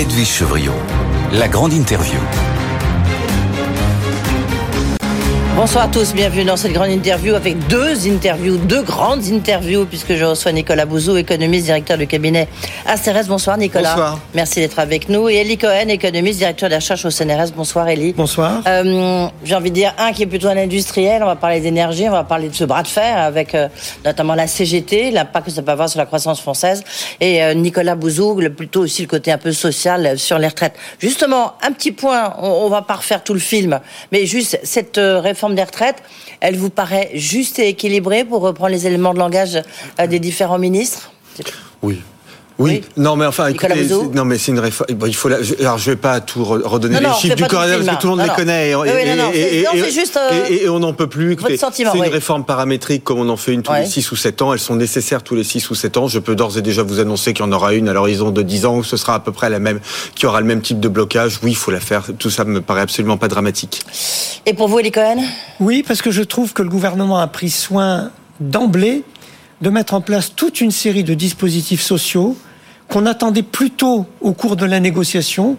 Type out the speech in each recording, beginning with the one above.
Edwige Chevriot, la grande interview. Bonsoir à tous, bienvenue dans cette grande interview avec deux interviews, deux grandes interviews, puisque je reçois Nicolas Bouzou, économiste, directeur du cabinet ACRS. Bonsoir Nicolas. Bonsoir. Merci d'être avec nous. Et Elie Cohen, économiste, directeur de la recherche au CNRS. Bonsoir Elie. Bonsoir. Euh, J'ai envie de dire un qui est plutôt un industriel, on va parler d'énergie, on va parler de ce bras de fer avec euh, notamment la CGT, l'impact que ça peut avoir sur la croissance française, et euh, Nicolas Bouzou, le- plutôt aussi le côté un peu social sur les retraites. Justement, un petit point, on, on va pas refaire tout le film, mais juste cette euh, des retraites, elle vous paraît juste et équilibrée pour reprendre les éléments de langage euh, des différents ministres? Oui. Oui. Oui. non mais enfin, écoutez, non mais c'est une réforme. Bon, il faut la, alors je vais pas tout re- redonner Non, les non, chiffres du film, parce que tout le monde non, les non. connaît. Euh, et- et on n'en peut plus. C'est oui. une réforme paramétrique comme on en fait une tous Ouais. les 6 ou 7 ans. Elles sont nécessaires tous les 6 ou 7 ans. Je peux d'ores et déjà vous annoncer qu'il y en aura une à l'horizon de 10 ans où ce sera à peu près la même, qui aura le même type de blocage. Oui, il faut la faire. Tout ça me paraît absolument pas dramatique. Et pour vous, Elie Cohen? Oui, parce que je trouve que le gouvernement a pris soin d'emblée de mettre en place toute une série de dispositifs sociaux qu'on attendait plutôt au cours de la négociation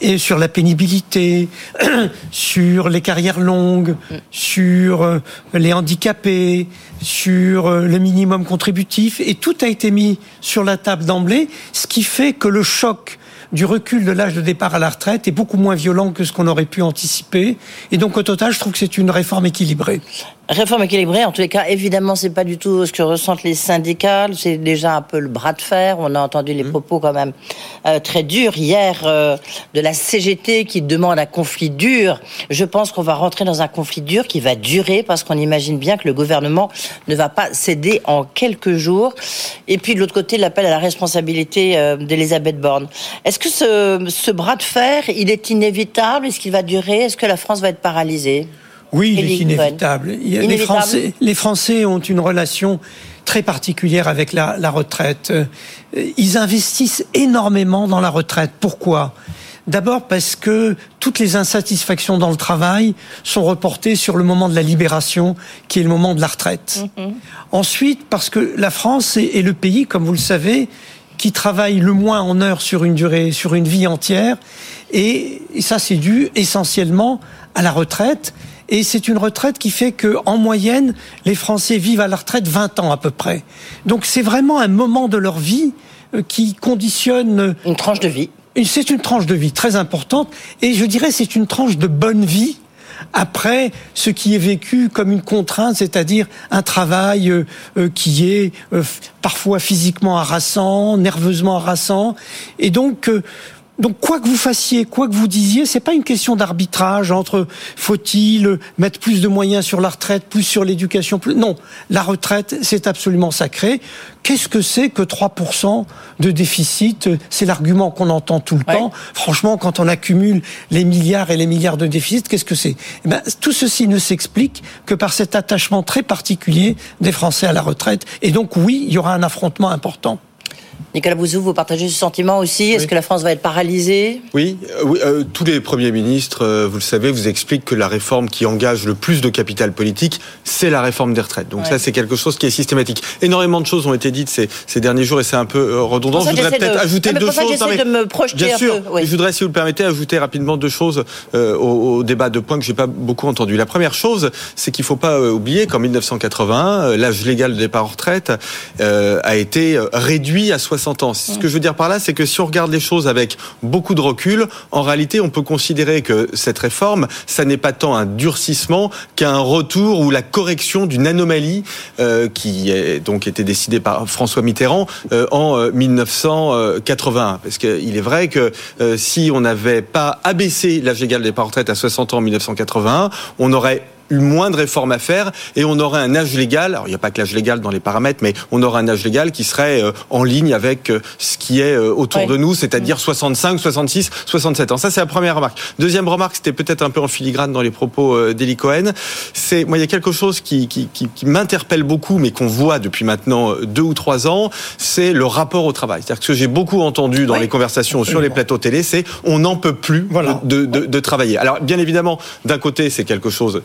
et sur la pénibilité, sur les carrières longues, sur euh, les handicapés, sur euh, le minimum contributif, et tout a été mis sur la table d'emblée, ce qui fait que le choc du recul de l'âge de départ à la retraite est beaucoup moins violent que ce qu'on aurait pu anticiper. Et donc, au total, je trouve que c'est une réforme équilibrée. Réforme équilibrée, en tous les cas, évidemment, c'est pas du tout ce que ressentent les syndicats. C'est déjà un peu le bras de fer. On a entendu Mmh. les propos quand même euh, très durs hier euh, de la CGT qui demande un conflit dur. Je pense qu'on va rentrer dans un conflit dur qui va durer parce qu'on imagine bien que le gouvernement ne va pas céder en quelques jours. Et puis de l'autre côté, l'appel à la responsabilité euh, d'Elisabeth Borne. Est-ce que ce, ce bras de fer, il est inévitable? Est-ce qu'il va durer? Est-ce que la France va être paralysée? Oui, il est inévitable. Les. Français, les Français ont une relation très particulière avec la, la retraite. Euh, Ils investissent énormément dans la retraite. Pourquoi? D'abord parce que toutes les insatisfactions dans le travail sont reportées sur le moment de la libération, qui est le moment de la retraite. Ensuite, parce que la France est, le pays, comme vous le savez, qui travaille le moins en heures sur une durée, sur une vie entière, et ça c'est dû essentiellement à la retraite. Et c'est une retraite qui fait que, en moyenne, les Français vivent à la retraite 20 ans à peu près. Donc c'est vraiment un moment de leur vie euh, qui conditionne euh, Une tranche de vie. c'est une tranche de vie très importante et je dirais c'est une tranche de bonne vie après ce qui est vécu comme une contrainte, c'est-à-dire un travail euh, euh, qui est euh, parfois physiquement harassant, nerveusement harassant, et donc donc quoi que vous fassiez, quoi que vous disiez, c'est pas une question d'arbitrage entre faut-il mettre plus de moyens sur la retraite, plus sur l'éducation, plus non, la retraite c'est absolument sacré. Qu'est-ce que c'est que 3% de déficit? C'est l'argument qu'on entend tout le Ouais. temps. Franchement, quand on accumule les milliards et les milliards de déficit, qu'est-ce que c'est? Eh ben, Tout ceci ne s'explique que par cet attachement très particulier des Français à la retraite. Et donc oui, il y aura un affrontement important. Nicolas Bouzou, vous partagez ce sentiment aussi? Est-ce Oui. que la France va être paralysée? Oui, euh, oui euh, tous les premiers ministres, euh, vous le savez, vous expliquent que la réforme qui engage le plus de capital politique, c'est la réforme des retraites. Donc Ouais. ça, c'est quelque chose qui est systématique. Énormément de choses ont été dites ces, ces derniers jours et c'est un peu redondant. Je voudrais peut-être de- ajouter deux choses. de me projeter bien un sûr. peu, oui. Je voudrais, si vous le permettez, ajouter rapidement deux choses au, au débat, deux points que j'ai pas beaucoup entendu. La première chose, c'est qu'il faut pas oublier qu'en 1981, euh, l'âge légal de départ en retraite a été réduit à 60 ans. Ce que je veux dire par là, c'est que si on regarde les choses avec beaucoup de recul, en réalité, on peut considérer que cette réforme, ça n'est pas tant un durcissement qu'un retour ou la correction d'une anomalie euh, qui est donc été décidée par François Mitterrand euh, en euh, 1981. Parce qu'il est vrai que euh, si on n'avait pas abaissé l'âge légal de départ en retraite à 60 ans en 1981, on aurait eu moins de réformes à faire et on aurait un âge légal. Alors il n'y a pas que l'âge légal dans les paramètres, mais on aurait un âge légal qui serait euh, en ligne avec euh, ce qui est euh, autour Ouais. de nous, c'est-à-dire 65, 66, 67 ans. Ça c'est la première remarque. Deuxième remarque, c'était peut-être un peu en filigrane dans les propos euh, d'Eli Cohen. C'est moi il y a quelque chose qui qui, qui, qui m'interpelle beaucoup, mais qu'on voit depuis maintenant deux ou trois ans, c'est le rapport au travail. C'est-à-dire que ce que j'ai beaucoup entendu dans les conversations sur les plateaux télé, c'est on n'en peut plus Voilà. de, de, de travailler. Alors bien évidemment, d'un côté c'est quelque chose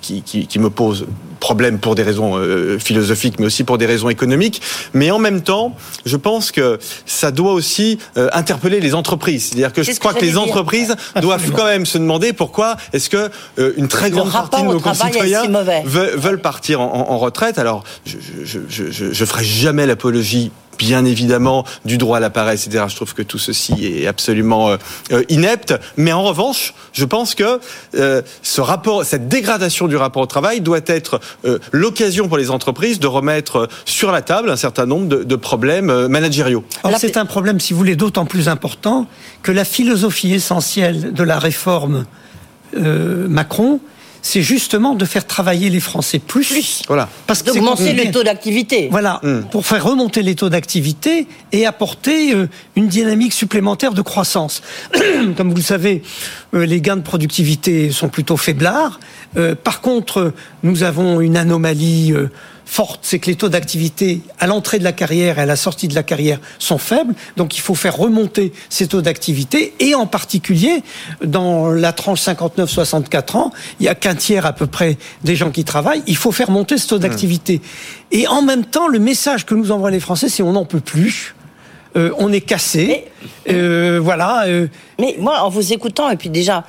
qui, qui, qui, me pose problème pour des raisons euh, philosophiques, mais aussi pour des raisons économiques. Mais en même temps, je pense que ça doit aussi euh, interpeller les entreprises. C'est-à-dire que je crois que, les entreprises doivent quand même se demander pourquoi est-ce que euh, une très grande partie de nos concitoyens veulent, veulent, partir en, en, retraite. Alors, je, je, je, je, je ferai jamais l'apologie bien évidemment du droit à l'appareil, etc. Je trouve que tout ceci est absolument euh, euh, inepte. Mais en revanche, je pense que euh, ce rapport, cette dégradation du rapport au travail doit être l'occasion pour les entreprises de remettre sur la table un certain nombre de, de problèmes managériaux. c'est un problème, si vous voulez, d'autant plus important que la philosophie essentielle de la réforme Macron, c'est justement de faire travailler les Français plus. Voilà. Parce que d'augmenter les taux d'activité. Voilà, hmm. pour faire remonter les taux d'activité et apporter euh, une dynamique supplémentaire de croissance. Comme vous le savez, euh, les gains de productivité sont plutôt faiblards. Euh, par contre, nous avons une anomalie forte, c'est que les taux d'activité à l'entrée de la carrière et à la sortie de la carrière sont faibles. Donc il faut faire remonter ces taux d'activité et en particulier dans la tranche 59-64 ans, il y a qu'un tiers à peu près des gens qui travaillent. Il faut faire monter ce taux d'activité. Et en même temps, le message que nous envoient les Français, c'est on n'en peut plus. Euh, on est cassé, euh, voilà. Euh. Mais moi, en vous écoutant, et puis déjà,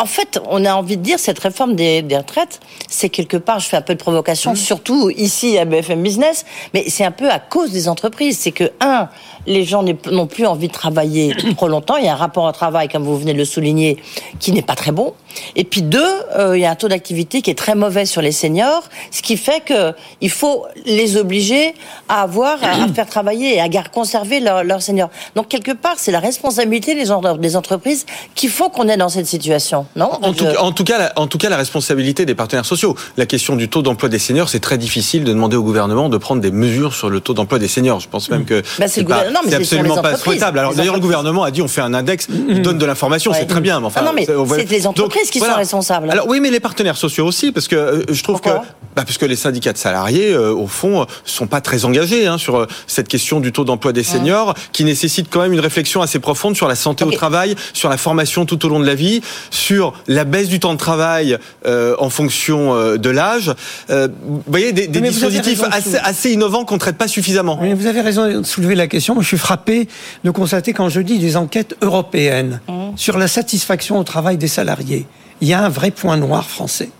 en fait, on a envie de dire cette réforme des, retraites, c'est quelque part, je fais un peu de provocation, surtout ici à BFM Business, mais c'est un peu à cause des entreprises. C'est que un, les gens n'ont plus envie de travailler trop longtemps. Il y a un rapport au travail, comme vous venez de le souligner, qui n'est pas très bon. Et puis deux, euh, il y a un taux d'activité qui est très mauvais sur les seniors, ce qui fait que il faut les obliger à avoir à, faire travailler et à conserver leurs seniors. Donc quelque part, c'est la responsabilité des, des entreprises qui font qu'on est dans cette situation, non? En tout, en tout, cas, la, en tout cas, la responsabilité des partenaires sociaux. La question du taux d'emploi des seniors, c'est très difficile de demander au gouvernement de prendre des mesures sur le taux d'emploi des seniors. Je pense même que bah, c'est absolument pas souhaitable. Alors d'ailleurs, le gouvernement a dit on fait un index, il donne de l'information, c'est très bien. Mais enfin, ah non, mais c'est les entreprises qui sont responsables. Alors oui, mais les partenaires sociaux aussi, parce que euh, je trouve que bah, parce que les syndicats de salariés, euh, au fond, sont pas très engagés hein, sur euh, cette question du taux d'emploi des seniors, qui nécessite quand même une réflexion assez profonde sur la santé au travail, sur la formation tout au long de la vie, sur la baisse du temps de travail en fonction de l'âge. vous voyez, des, dispositifs assez, assez, innovants qu'on traite pas suffisamment. vous avez raison de soulever la question je suis frappé de constater quand je dis des enquêtes européennes mmh. Sur la satisfaction au travail des salariés, il y a un vrai point noir français.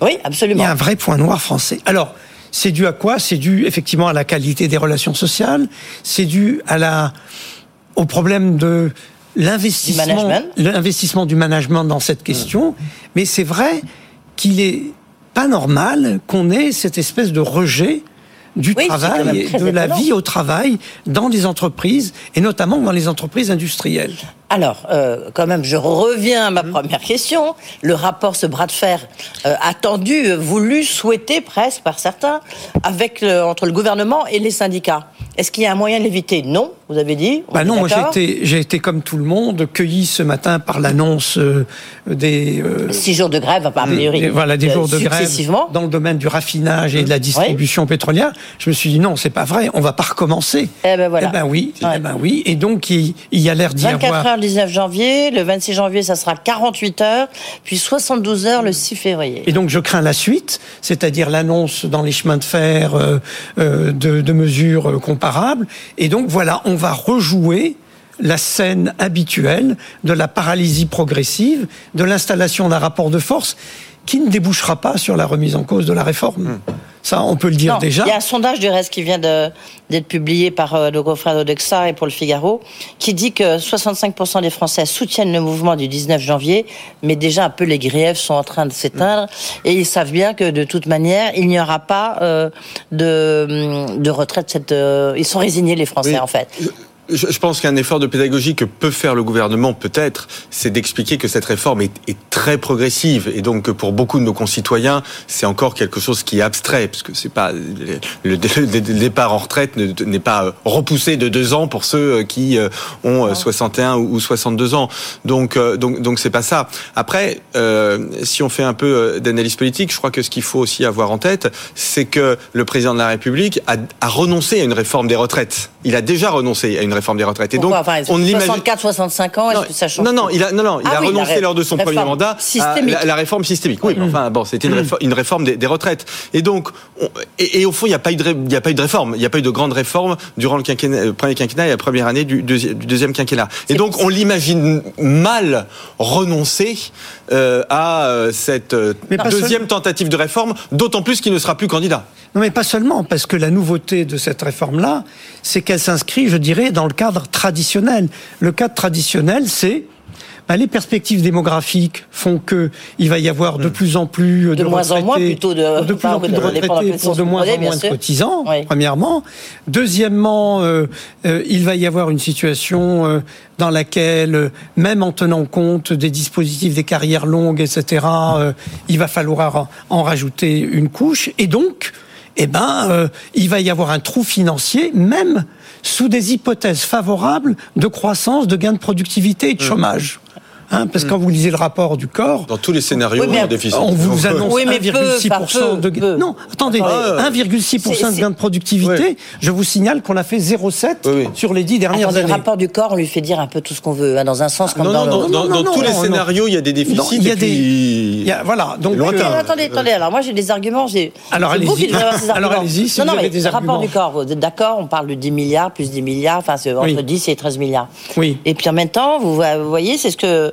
Oui, absolument. Il y a un vrai point noir français. Alors, c'est dû à quoi? C'est dû effectivement à la qualité des relations sociales, c'est dû à la au problème de l'investissement l'investissement du management dans cette question, mmh. mais c'est vrai qu'il est pas normal qu'on ait cette espèce de rejet du travail, de la vie au travail dans les entreprises et notamment dans les entreprises industrielles. Alors, euh, quand même, je reviens à ma mmh. première question. Le rapport, ce bras de fer euh, attendu, voulu, souhaité presque par certains, avec entre le gouvernement et les syndicats. Est-ce qu'il y a un moyen de l'éviter? Non, vous avez dit. Bah non, moi j'ai été, j'ai été comme tout le monde cueilli ce matin par l'annonce euh, des euh, six jours de grève, par priori. Voilà, des jours de grève dans le domaine du raffinage et de la distribution pétrolière. Je me suis dit non, c'est pas vrai, on va pas recommencer. Eh ben voilà. Eh ben oui, eh ben oui. Et donc il, y a l'air d'y avoir. 24 heures le 19 janvier, le 26 janvier ça sera 48 heures, puis 72 heures le 6 février. Et donc je crains la suite, c'est-à-dire l'annonce dans les chemins de fer euh, de, de mesures comparables et donc voilà, on va rejouer la scène habituelle de la paralysie progressive, de l'installation d'un rapport de force qui ne débouchera pas sur la remise en cause de la réforme. Hmm. Ça, on peut le dire déjà. Il y a un sondage du reste qui vient d'être publié par euh, le confrère d'Odexa et pour le Figaro, qui dit que 65% des Français soutiennent le mouvement du 19 janvier, mais déjà un peu les griefs sont en train de s'éteindre et ils savent bien que de toute manière, il n'y aura pas euh, de, de retraite. Cette, euh, ils sont résignés les Français en fait je pense qu'un effort de pédagogie que peut faire le gouvernement, peut-être, c'est d'expliquer que cette réforme est, est, très progressive et donc que pour beaucoup de nos concitoyens, c'est encore quelque chose qui est abstrait, parce que c'est pas le, départ en retraite n'est pas repoussé de deux ans pour ceux qui euh, ont 61 ou 62 ans. Donc, euh, donc, donc c'est pas ça. Après, euh, si on fait un peu d'analyse politique, je crois que ce qu'il faut aussi avoir en tête, c'est que le président de la République a, a renoncé à une réforme des retraites. Il a déjà renoncé à une réforme des retraites. Et Pourquoi donc, enfin, on l'imagine. 64, 65 ans, est-ce que ça change Non, non, il a, non, non, il Ah a oui, renoncé ré- lors de son premier mandat systémique. à la, la réforme systémique. Oui, mais enfin, bon, c'était une, réforme, une réforme des, des retraites. Et donc, on- et, et au fond, il n'y a pas eu de, ré- il y a pas eu de réforme. Il n'y a pas eu de grande réforme durant le, quinquennat, le premier quinquennat et la première année du, deuxi- du deuxième quinquennat. Et donc, on l'imagine mal renoncer euh, à euh, cette euh, Mais deuxième tentative de réforme, d'autant plus qu'il ne sera plus candidat. Non, mais pas seulement, parce que la nouveauté de cette réforme-là, c'est qu'elle s'inscrit, je dirais, dans le cadre traditionnel. Le cadre traditionnel, c'est bah, les perspectives démographiques font que il va y avoir de plus en plus de, De moins en moins, plutôt de- de plus en plus de retraités pour de moins en moins de cotisants. Oui. Premièrement, deuxièmement, euh, euh, il va y avoir une situation euh, dans laquelle, même en tenant compte des dispositifs des carrières longues, etc., il va falloir en- rajouter une couche, et donc eh ben, il va y avoir un trou financier, même sous des hypothèses favorables de croissance, de gains de productivité et Mmh. de chômage. Hein, parce que quand vous lisez le rapport du corps, Dans tous les scénarios, Oui, mais il y a un déficit. on vous annonce Oui, mais peu, 1,6% de gain. Non, attendez, Attendez. 1,6% de gain de productivité. Ouais. Je vous signale qu'on a fait 0,7 Oui, oui. sur les dix dernières Attendez, le années. rapport du corps, on lui fait dire un peu tout ce qu'on veut, hein, dans un sens comme Non, dans l'autre. dans, dans- non, dans non, tous les non, scénarios, il y a des déficits. Il y a des- puis- il y a- voilà, donc. Mais attendez, attendez, alors moi j'ai des arguments. Alors, allez-y. arguments. Alors, allez-y, si non, vous non, avez mais des le rapport arguments. du corps, vous êtes d'accord, on parle de 10 milliards, plus 10 milliards, enfin c'est entre Oui. 10 et 13 milliards. Oui. Et puis en même temps, vous voyez, c'est ce que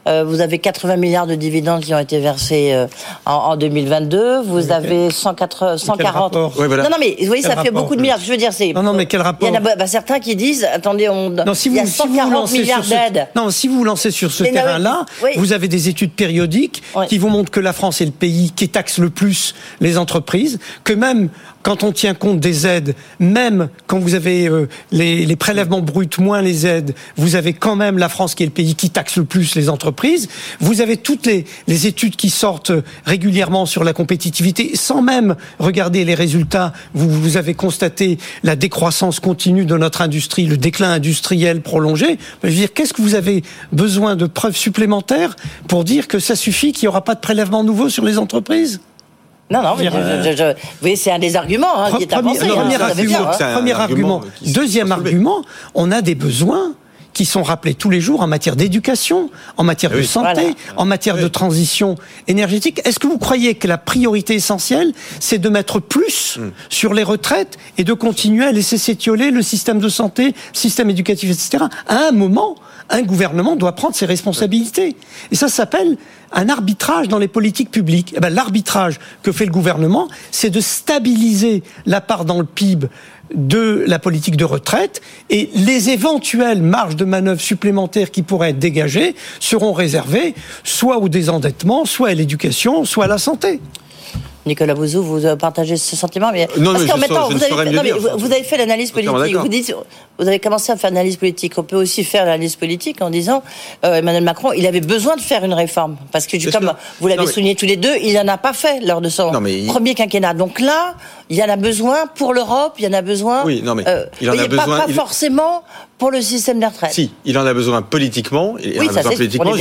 euh, vous avez 80 milliards de dividendes qui ont été versés euh, en, en 2022, vous avez 180, 140. rapport Ouais, voilà. Non, non, mais vous voyez, Quel ça fait beaucoup de milliards. Je veux dire, c'est. Non, non, mais quel rapport Il y en a bah, certains qui disent, attendez, on, Non, si il vous, y a si vous 140 lancez milliards sur ce, d'aides. non, si vous vous lancez sur ce terrain-là, oui. vous avez des études périodiques Oui. qui vous montrent que la France est le pays qui taxe le plus les entreprises, que même quand on tient compte des aides, même quand vous avez euh, les, les prélèvements bruts moins les aides, vous avez quand même la France qui est le pays qui taxe le plus les entreprises. Vous avez toutes les, les études qui sortent régulièrement sur la compétitivité, sans même regarder les résultats. Vous, vous avez constaté la décroissance continue de notre industrie, le déclin industriel prolongé. Je veux dire, qu'est-ce que vous avez besoin de preuves supplémentaires pour dire que ça suffit, qu'il n'y aura pas de prélèvement nouveau sur les entreprises? Non, non, mais Je veux dire, je- je- je- vous voyez, c'est un des arguments hein, qui est Premier- avancé. non, hein, premier argument, bien, hein. Premier Deuxième argument, on a des besoins qui sont rappelés tous les jours en matière d'éducation, en matière Eh de santé, Voilà. en matière de transition énergétique. Est-ce que vous croyez que la priorité essentielle, c'est de mettre plus Hmm. sur les retraites et de continuer à laisser s'étioler le système de santé, le système éducatif, etc. À un moment, un gouvernement doit prendre ses responsabilités. Et ça s'appelle un arbitrage dans les politiques publiques. Eh ben, L'arbitrage que fait le gouvernement, c'est de stabiliser la part dans le PIB de la politique de retraite et les éventuelles marges de manœuvre supplémentaires qui pourraient être dégagées seront réservées soit au désendettement, soit à l'éducation, soit à la santé. Nicolas Bouzou, vous euh, partagez ce sentiment mais Non, parce qu'en même temps, vous avez, fait, mieux non, mais dire, vous, ça. vous avez fait l'analyse politique. Vous dites, vous avez commencé à faire l'analyse politique. On peut aussi faire l'analyse politique en disant euh, Emmanuel Macron, il avait besoin de faire une réforme parce que comme sûr. vous l'avez mais- souligné tous les deux, il n'en a pas fait lors de son Non, mais il- premier quinquennat. Donc là, il y en a besoin pour l'Europe, il y en a besoin. Oui, non, mais euh, il en a pas- besoin- Pas, il- forcément pour le système des retraites. Si, il en a besoin politiquement. Il Oui, en a ça, besoin politiquement.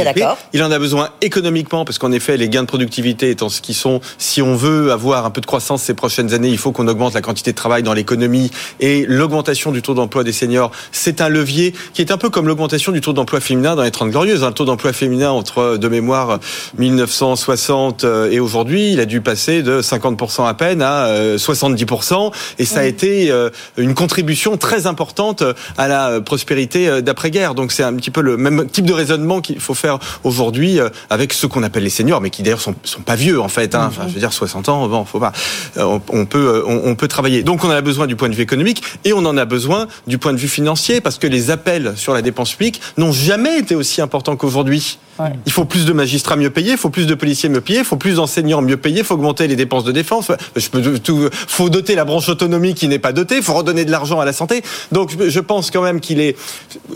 Il en a besoin économiquement parce qu'en effet, les gains de productivité étant ce qu'ils sont, si on veut avoir un peu de croissance ces prochaines années, il faut qu'on augmente la quantité de travail dans l'économie et l'augmentation du taux d'emploi des seniors, c'est un levier qui est un peu comme l'augmentation du taux d'emploi féminin dans les 30 glorieuses. Un taux d'emploi féminin entre, de mémoire, 1960 euh, et aujourd'hui, il a dû passer de 50% à peine à euh, 70% et ça a été euh, une contribution très importante à la euh, prospérité euh, d'après-guerre. Donc c'est un petit peu le même type de raisonnement qu'il faut faire aujourd'hui euh, avec ceux qu'on appelle les seniors, mais qui d'ailleurs sont, sont pas vieux en fait. Hein. Enfin, je veux dire 60 ans, bon, faut pas. Euh, On, on peut, on, on peut travailler. Donc on en a besoin du point de vue économique et on en a besoin du point de vue financier parce que les appels sur la dépense publique n'ont jamais été aussi importants qu'aujourd'hui. Ouais. Il faut plus de magistrats mieux payés, il faut plus de policiers mieux payés, il faut plus d'enseignants mieux payés, il faut augmenter les dépenses de défense. Je peux tout, faut doter la branche autonomie qui n'est pas dotée, il faut redonner de l'argent à la santé. Donc je pense quand même qu'il est,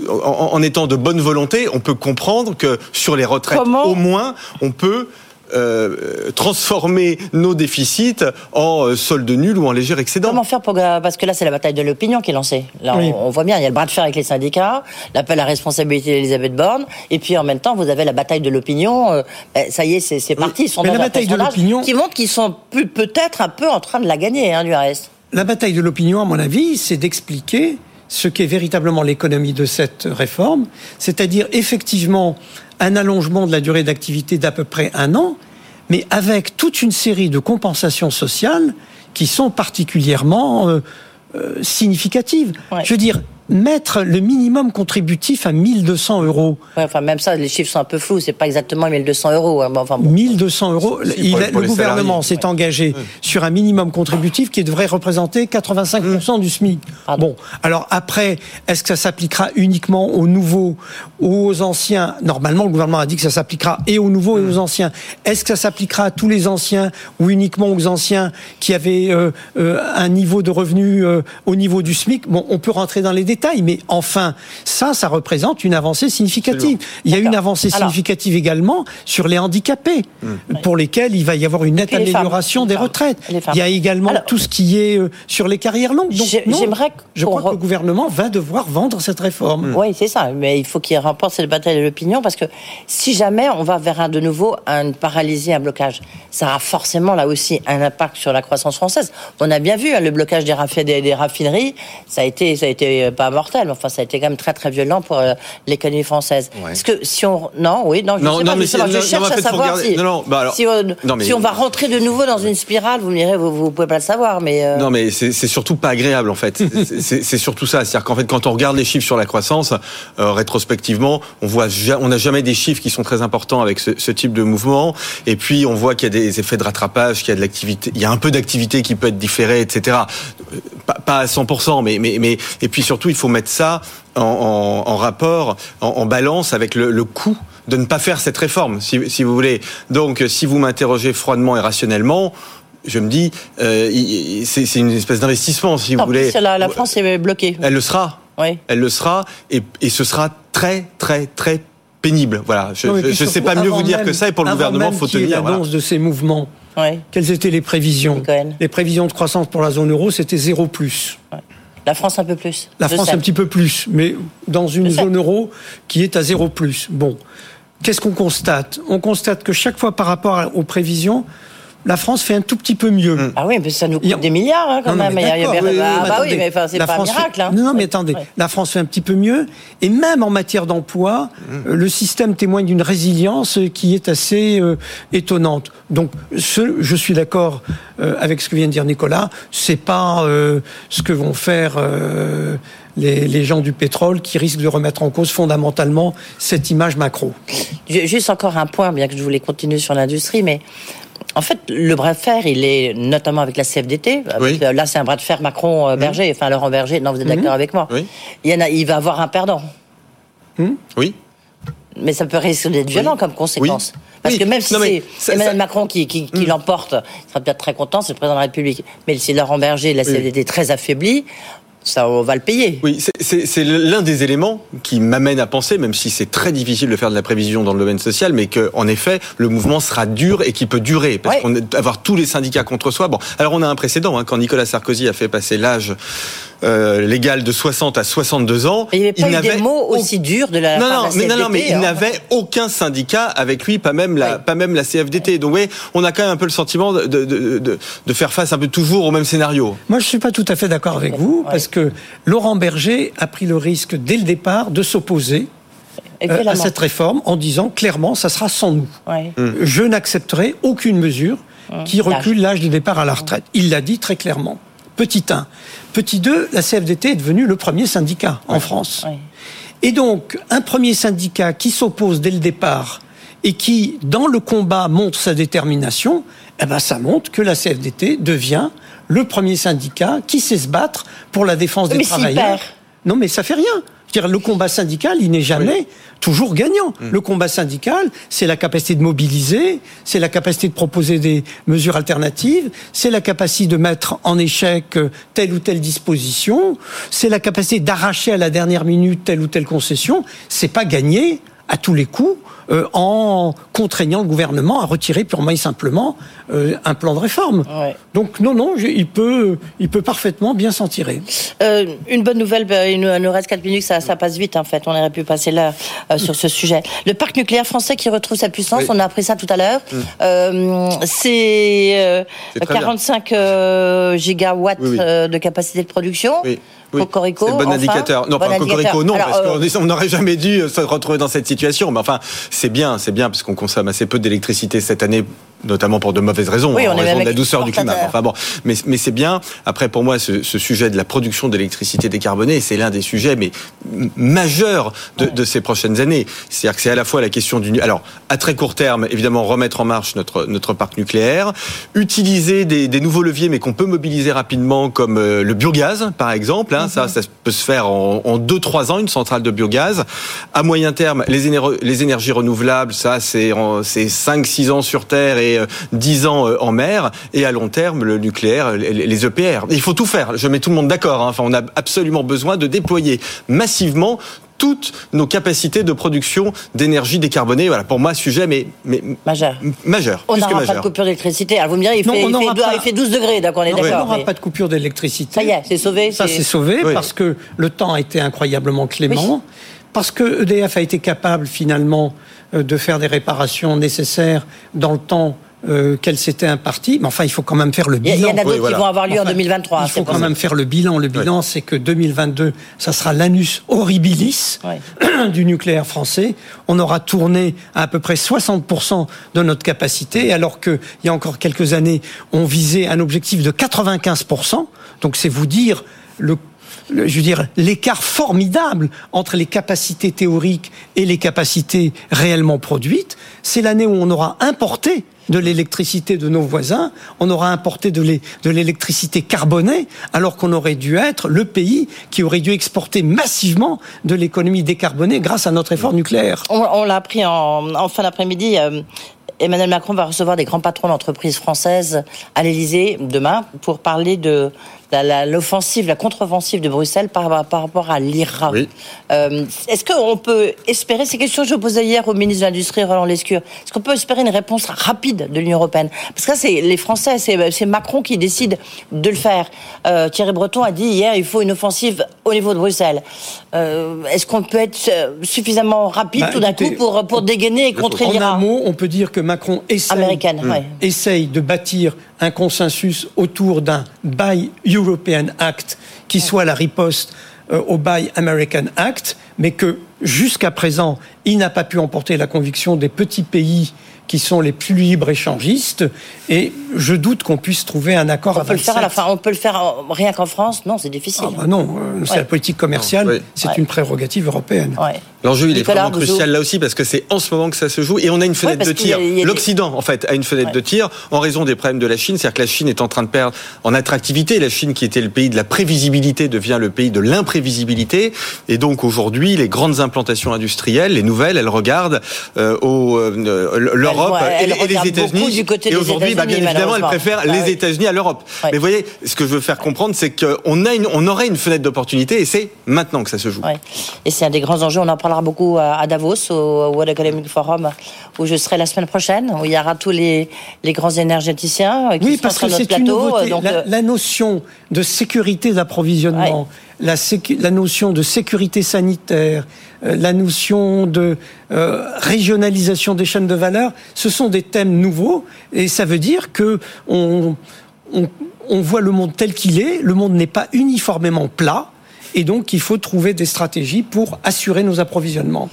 en, en étant de bonne volonté, on peut comprendre que sur les retraites, Comment au moins, on peut euh, transformer nos déficits en euh, solde nul ou en léger excédent. Comment faire pour parce que là c'est la bataille de l'opinion qui est lancée. Là Oui. on, on voit bien, il y a le bras de fer avec les syndicats, l'appel à responsabilité d'Elisabeth Borne, et puis en même temps vous avez la bataille de l'opinion. euh, ben, ça y est, c'est c'est parti. sondage Mais la bataille de l'opinion- qui montre qu'ils sont peut-être un peu en train de la gagner, hein, du reste. La bataille de l'opinion, à mon avis, c'est d'expliquer ce qu'est véritablement l'économie de cette réforme, c'est-à-dire effectivement un allongement de la durée d'activité d'à peu près un an, mais avec toute une série de compensations sociales qui sont particulièrement euh, euh, significatives. Ouais. Je veux dire, mettre le minimum contributif à 1200 euros. Ouais, enfin, même ça, les chiffres sont un peu flous. C'est pas exactement 1200 euros. hein. Enfin, bon. 1200 euros. Si, Il le gouvernement s'est engagé sur un minimum contributif qui devrait représenter 85% du SMIC. Pardon. Bon, alors après, est-ce que ça s'appliquera uniquement aux nouveaux ou aux anciens? Normalement, le gouvernement a dit que ça s'appliquera et aux nouveaux et aux anciens. Est-ce que ça s'appliquera à tous les anciens ou uniquement aux anciens qui avaient euh, euh, un niveau de revenu euh, au niveau du SMIC Bon, on peut rentrer dans les détails, mais enfin, ça, ça représente une avancée significative. Il y a une avancée Alors- significative également sur les handicapés, pour lesquels il va y avoir une nette femmes. amélioration des femmes. retraites. Il y a également Alors- tout ce qui est euh, sur les carrières longues. Donc, non, j'aimerais je crois que le gouvernement va devoir vendre cette réforme. Oui, c'est ça. Mais il faut qu'il remporte cette bataille de l'opinion parce que si jamais on va vers un de nouveau une paralysie, un blocage, ça aura forcément là aussi un impact sur la croissance française. On a bien vu hein, le blocage des, raffi- des- des raffineries, ça a été, ça a été euh, pas mortel, mais enfin ça a été quand même très très violent pour euh, l'économie française. Ouais. Est-ce que si on, non, oui, non, je Non, sais non, pas, mais je non, cherche à savoir si, bah alors- si, on, mais- si on va rentrer de nouveau dans une spirale, vous me direz, vous, vous pouvez pas le savoir, mais euh, Non, mais c'est surtout pas agréable en fait. C'est- surtout ça. C'est-à-dire qu'en fait, quand on regarde les chiffres sur la croissance, euh, rétrospectivement, on voit, on n'a jamais des chiffres qui sont très importants avec ce, ce type de mouvement. Et puis, on voit qu'il y a des effets de rattrapage, qu'il y a de l'activité, il y a un peu d'activité qui peut être différée, etc. Pas, pas à 100%, mais, mais, mais, et puis surtout, il faut mettre ça en, en- en rapport, en, en balance avec le, le coût de ne pas faire cette réforme, si, si vous voulez. Donc, si vous m'interrogez froidement et rationnellement, je me dis, euh, il- il- c'est une espèce d'investissement, si vous voulez. la, la France est bloquée. Elle le sera. Oui. Elle le sera, et, et ce sera très, très, très pénible. Voilà. Je ne sais pas mieux vous dire même- que ça, et pour le gouvernement, même faut tenir. voilà. l'annonce de ces mouvements. Oui. Quelles étaient les prévisions? Les prévisions de croissance pour la zone euro, c'était zéro plus. La France un peu plus. La France sais. un petit peu plus, mais dans une Je sais. zone euro qui est à zéro plus. Bon, qu'est-ce qu'on constate? On constate que chaque fois par rapport aux prévisions, la France fait un tout petit peu mieux. Ah oui, mais ça nous coûte a- des milliards hein, quand Non, non, même. mais Il y a- oui, oui, ah bah oui, mais enfin, c'est pas France un miracle. fait- Hein. Non, non, mais Ouais. attendez, Ouais. la France fait un petit peu mieux, et même en matière d'emploi, euh, le système témoigne d'une résilience qui est assez euh, étonnante. Donc, ce, je suis d'accord euh, avec ce que vient de dire Nicolas. C'est pas euh, ce que vont faire. euh, les, les gens du pétrole qui risquent de remettre en cause fondamentalement cette image macro. Ju- Juste encore un point, bien que je voulais continuer sur l'industrie, mais en fait, le bras de fer, il est notamment avec la CFDT. avec, Oui. euh, Là, c'est un bras de fer Macron-Berger, enfin Laurent Berger. Non, vous êtes d'accord avec moi Oui. il, y en a, il va avoir un perdant. Oui. Mais ça peut risquer d'être violent comme conséquence. Parce que même si c'est Emmanuel ça- Macron qui, qui, qui l'emporte, il sera peut-être très content, c'est le président de la République. Mais si Laurent Berger, la CFDT très affaiblie, ça, on va le payer. Oui, c'est l'un des éléments qui m'amène à penser, même si c'est très difficile de faire de la prévision dans le domaine social, mais que en effet, le mouvement sera dur et qui peut durer, parce Ouais. qu'on avoir tous les syndicats contre soi. Bon, alors on a un précédent hein, quand Nicolas Sarkozy a fait passer l'âge euh, légal de 60 à 62 ans. Il n'y avait pas eu n'avait des mots au- aussi durs de la non, non, de la mais, non, non, mais il hein. n'avait aucun syndicat avec lui, pas même la, Oui. pas même la CFDT. Donc, oui, on a quand même un peu le sentiment de, de, de, faire face un peu toujours au même scénario. Moi, je suis pas tout à fait d'accord avec vous, Ouais. parce que Laurent Berger a pris le risque dès le départ de s'opposer euh, à cette réforme en disant clairement, ça sera sans nous. Ouais. Je n'accepterai aucune mesure qui L'âge. recule l'âge de départ à la retraite. Il l'a dit très clairement. Petit 1. Petit 2, la CFDT est devenue le premier syndicat en France. Ouais. Et donc, un premier syndicat qui s'oppose dès le départ et qui, dans le combat, montre sa détermination, eh ben, ça montre que la CFDT devient le premier syndicat qui sait se battre pour la défense des Mais travailleurs. perd Non, mais ça fait rien. Le combat syndical, il n'est jamais toujours gagnant. Le combat syndical, c'est la capacité de mobiliser, c'est la capacité de proposer des mesures alternatives, c'est la capacité de mettre en échec euh, telle ou telle disposition, c'est la capacité d'arracher à la dernière minute telle ou telle concession. C'est pas gagné à tous les coups euh, en contraignant le gouvernement à retirer purement et simplement euh, un plan de réforme. Ouais. Donc non, non, je- il peut, il peut parfaitement bien s'en tirer. Euh, une bonne nouvelle, bah, il nous, il nous reste 4 minutes, ça, ça passe vite en fait, on aurait pu passer là euh, sur ce sujet. Le parc nucléaire français qui retrouve sa puissance, Oui. on a appris ça tout à l'heure, Euh, c'est euh, C'est très bien. 45 euh, gigawatts Oui, oui. euh, de capacité de production. Oui. Cocorico, c'est le bon enfin indicateur. Non, Bon pas indicateur. Cocorico, non, Alors, parce euh, qu'on n'aurait jamais dû se retrouver dans cette situation. Mais enfin, c'est bien, c'est bien, parce qu'on consomme assez peu d'électricité cette année, notamment pour de mauvaises raisons, Oui, en raison de la douceur du climat. Enfin bon, mais, mais c'est bien. Après, pour moi, ce, ce sujet de la production d'électricité décarbonée, c'est l'un des sujets mais majeurs de, de ces prochaines années. C'est-à-dire que c'est à la fois la question du... Alors, à très court terme, évidemment, remettre en marche notre, notre parc nucléaire, utiliser des, des nouveaux leviers, mais qu'on peut mobiliser rapidement, comme euh, le biogaz, par exemple. hein. Ça, ça peut se faire en, en deux, trois ans, une centrale de biogaz. À moyen terme, les, éner- les énergies renouvelables, ça, c'est c'est 5-6 ans sur Terre et euh, 10 ans euh, en mer. Et à long terme, le nucléaire, les, les EPR. Il faut tout faire. Je mets tout le monde d'accord. hein. Enfin, on a absolument besoin de déployer massivement toutes nos capacités de production d'énergie décarbonée. Voilà, pour moi, sujet mais, mais Majeur. majeur. On n'aura pas de coupure d'électricité. Alors vous me direz, il, Non, fait, on il, fait, n'aura deux- pas. il fait 12 degrés, donc on est d'accord. aura mais- pas de coupure d'électricité. Ça y est, c'est sauvé. Ça, c'est sauvé Oui. parce que le temps a été incroyablement clément, parce que EDF a été capable finalement euh, de faire des réparations nécessaires dans le temps euh, qu'elle s'était impartie. Mais enfin, il faut quand même faire le a- il y bilan. en a d'autres Oui, voilà. qui vont avoir lieu en Enfin, 2023. Il faut quand même faire le bilan. Le bilan, c'est que 2022, ça sera l'anus horribilis du nucléaire français. On aura tourné à à peu près 60% de notre capacité, alors qu'il y a encore quelques années, on visait un objectif de 95%. Donc c'est vous dire le je veux dire, l'écart formidable entre les capacités théoriques et les capacités réellement produites, c'est l'année où on aura importé de l'électricité de nos voisins, on aura importé de l'é- de l'électricité carbonée, alors qu'on aurait dû être le pays qui aurait dû exporter massivement de l'économie décarbonée grâce à notre effort nucléaire. On, l'a appris en, fin d'après-midi. euh, Emmanuel Macron va recevoir des grands patrons d'entreprises françaises à l'Elysée demain pour parler de l'offensive, la, contre-offensive de Bruxelles par, par rapport à l'IRA. Oui. Euh, Est-ce qu'on peut espérer, c'est quelque chose que je posais hier au ministre de l'Industrie, Roland Lescure, est-ce qu'on peut espérer une réponse rapide de l'Union Européenne? Parce que là, c'est les Français, c'est c'est Macron qui décide de le faire. Euh, Thierry Breton a dit hier, il faut une offensive au niveau de Bruxelles. Euh, Est-ce qu'on peut être suffisamment rapide Bah, tout d'un coup pour, pour dégainer et contrer En un l'IRA mot, on peut dire que Macron essaye, Américaine, ouais. essaye de bâtir un consensus autour d'un Buy European Act qui soit la riposte euh, au Buy American Act, mais que jusqu'à présent, il n'a pas pu emporter la conviction des petits pays qui sont les plus libres échangistes, et je doute qu'on puisse trouver un accord On à peut le faire à la 27. fin. On peut le faire rien qu'en France Non, c'est difficile. Ah bah non, euh, c'est Ouais. la politique commerciale, c'est Ouais. une prérogative européenne. Ouais. L'enjeu, il est vraiment Bouzou. crucial là aussi parce que c'est en ce moment que ça se joue et on a une fenêtre de tir. des- L'Occident, en fait, a une fenêtre Ouais. de tir en raison des problèmes de la Chine. C'est-à-dire que la Chine est en train de perdre en attractivité. La Chine, qui était le pays de la prévisibilité, devient le pays de l'imprévisibilité. Et donc aujourd'hui, les grandes implantations industrielles, les nouvelles, elles regardent euh, au, euh, l'Europe et, les- et États-Unis. Et aujourd'hui, bah, bien évidemment, malheureusement. préfèrent Bah les oui. États-Unis à l'Europe. Mais vous voyez, ce que je veux faire comprendre, c'est qu'on a une, on aurait une fenêtre d'opportunité et c'est maintenant que ça se joue. Et c'est un des grands enjeux. On en parlera beaucoup à Davos, au World Economic Forum, où je serai la semaine prochaine, où il y aura tous les, les grands énergéticiens euh, qui Oui, seront parce sur que notre c'est une nouveauté. Donc, la, euh, la notion de sécurité d'approvisionnement, la, sécu- la notion de sécurité sanitaire, euh, la notion de euh, régionalisation des chaînes de valeur, ce sont des thèmes nouveaux et ça veut dire que on, on, on voit le monde tel qu'il est. Le monde n'est pas uniformément plat. Et donc, il faut trouver des stratégies pour assurer nos approvisionnements.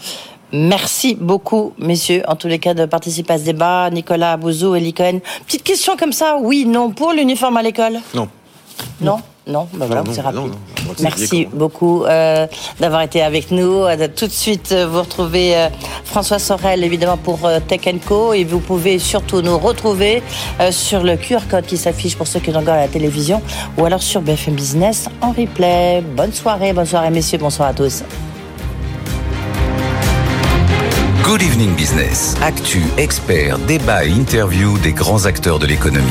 Merci beaucoup, messieurs, en tous les cas, de participer à ce débat. Nicolas Bouzou, Elie Cohen. Petite question comme ça, oui, non, pour l'uniforme à l'école? Non. Non Non, bah voilà, non, c'est rapide. non, non. C'est Merci beaucoup euh, d'avoir été avec nous. Euh, Tout de suite, euh, vous retrouvez euh, François Sorel, évidemment, pour euh, Tech Co. Et vous pouvez surtout nous retrouver euh, sur le QR code qui s'affiche pour ceux qui regardent à la télévision ou alors sur BFM Business en replay. Bonne soirée, bonne soirée, messieurs, bonsoir à tous. Good Evening Business. Actu, experts, débat et interview des grands acteurs de l'économie.